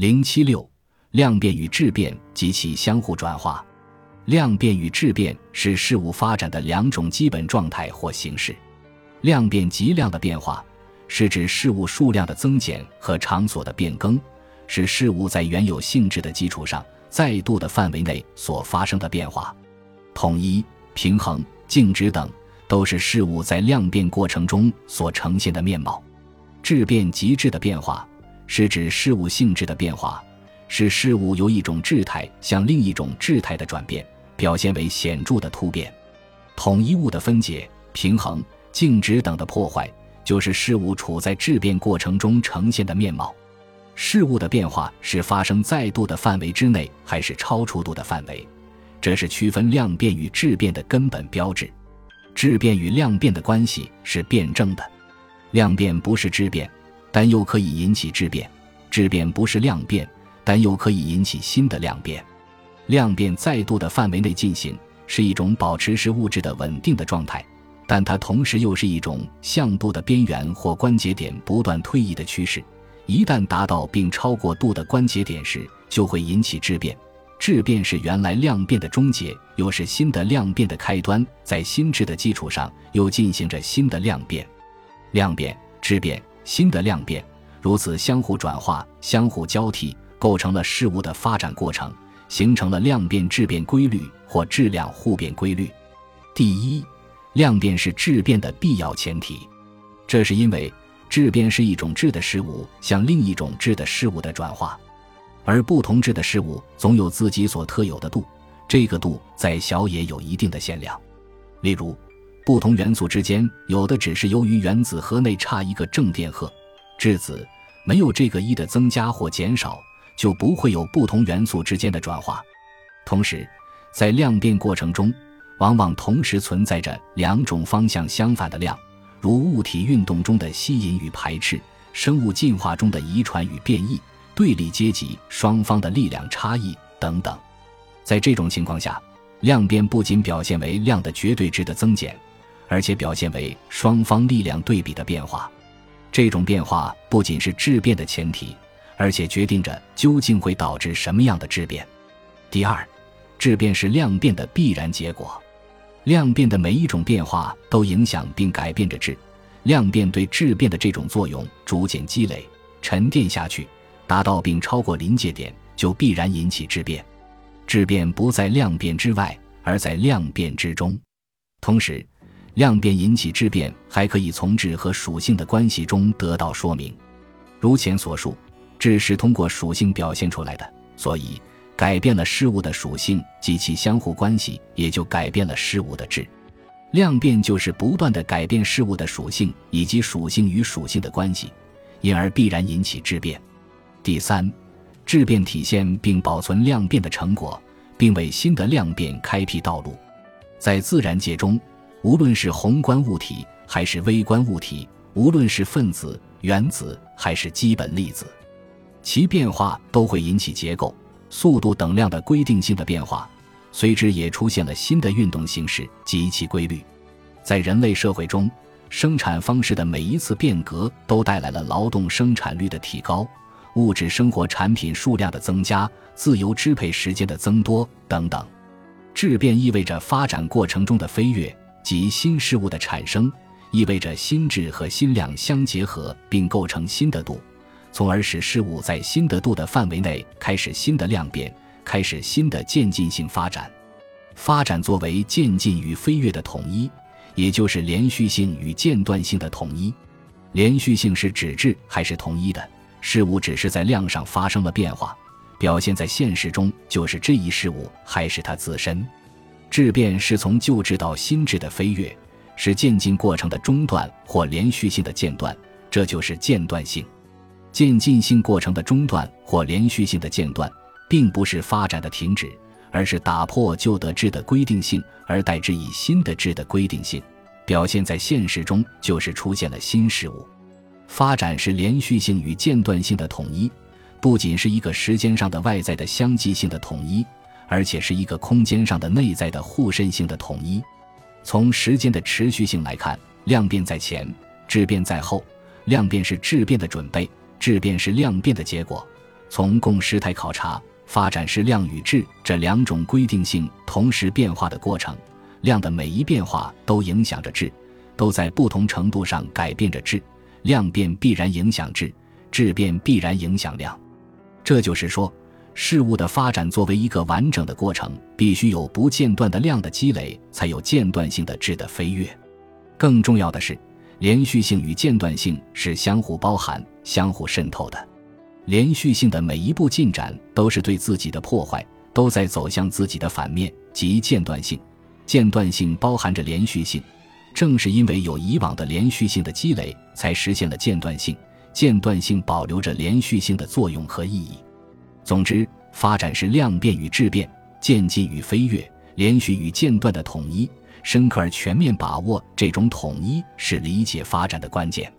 零七六，量变与质变及其相互转化。量变与质变是事物发展的两种基本状态或形式。量变及量的变化，是指事物数量的增减和场所的变更，是事物在原有性质的基础上再度的范围内所发生的变化。统一、平衡、静止等，都是事物在量变过程中所呈现的面貌。质变极致的变化，是指事物性质的变化，是事物由一种质态向另一种质态的转变，表现为显著的突变。统一物的分解、平衡、静止等的破坏，就是事物处在质变过程中呈现的面貌。事物的变化是发生在度的范围之内，还是超出度的范围？这是区分量变与质变的根本标志。质变与量变的关系是辩证的。量变不是质变，但又可以引起质变；质变不是量变，但又可以引起新的量变。量变在度的范围内进行，是一种保持是物质的稳定的状态，但它同时又是一种向度的边缘或关节点不断推移的趋势。一旦达到并超过度的关节点时，就会引起质变。质变是原来量变的终结，又是新的量变的开端，在新质的基础上又进行着新的量变。量变、质变、新的量变，如此相互转化、相互交替，构成了事物的发展过程，形成了量变质变规律或质量互变规律。第一，量变是质变的必要前提，这是因为质变是一种质的事物向另一种质的事物的转化，而不同质的事物总有自己所特有的度，这个度在小也有一定的限量，例如。不同元素之间，有的只是由于原子核内差一个正电荷，质子没有这个一的增加或减少，就不会有不同元素之间的转化。同时，在量变过程中，往往同时存在着两种方向相反的量，如物体运动中的吸引与排斥，生物进化中的遗传与变异，对立阶级双方的力量差异等等。在这种情况下，量变不仅表现为量的绝对值的增减。而且表现为双方力量对比的变化，这种变化不仅是质变的前提，而且决定着究竟会导致什么样的质变。第二，质变是量变的必然结果，量变的每一种变化都影响并改变着质，量变对质变的这种作用逐渐积累、沉淀下去，达到并超过临界点，就必然引起质变。质变不在量变之外，而在量变之中，同时。量变引起质变，还可以从质和属性的关系中得到说明。如前所述，质是通过属性表现出来的，所以改变了事物的属性及其相互关系，也就改变了事物的质。量变就是不断的改变事物的属性以及属性与属性的关系，因而必然引起质变。第三，质变体现并保存量变的成果，并为新的量变开辟道路。在自然界中。无论是宏观物体还是微观物体，无论是分子、原子还是基本粒子，其变化都会引起结构、速度等量的规定性的变化，随之也出现了新的运动形式及其规律。在人类社会中，生产方式的每一次变革都带来了劳动生产率的提高、物质生活产品数量的增加、自由支配时间的增多等等。质变意味着发展过程中的飞跃。即新事物的产生，意味着新质和新量相结合并构成新的度，从而使事物在新的度的范围内开始新的量变，开始新的渐进性发展。发展作为渐进与飞跃的统一，也就是连续性与间断性的统一。连续性是指质还是统一的？事物只是在量上发生了变化，表现在现实中就是这一事物还是它自身？质变是从旧质到新质的飞跃，是渐进过程的中断或连续性的间断，这就是间断性。渐进性过程的中断或连续性的间断，并不是发展的停止，而是打破旧的质的规定性，而代之以新的质的规定性。表现在现实中就是出现了新事物。发展是连续性与间断性的统一，不仅是一个时间上的外在的相继性的统一。而且是一个空间上的内在的互渗性的统一。从时间的持续性来看，量变在前，质变在后。量变是质变的准备，质变是量变的结果。从共识态考察，发展是量与质这两种规定性同时变化的过程。量的每一变化都影响着质，都在不同程度上改变着质。量变必然影响质，质变必然影响量。这就是说，事物的发展作为一个完整的过程，必须有不间断的量的积累，才有间断性的质的飞跃。更重要的是，连续性与间断性是相互包含、相互渗透的。连续性的每一步进展都是对自己的破坏，都在走向自己的反面，即间断性。间断性包含着连续性，正是因为有以往的连续性的积累，才实现了间断性。间断性保留着连续性的作用和意义。总之，发展是量变与质变、渐进与飞跃、连续与间断的统一。深刻而全面把握这种统一，是理解发展的关键。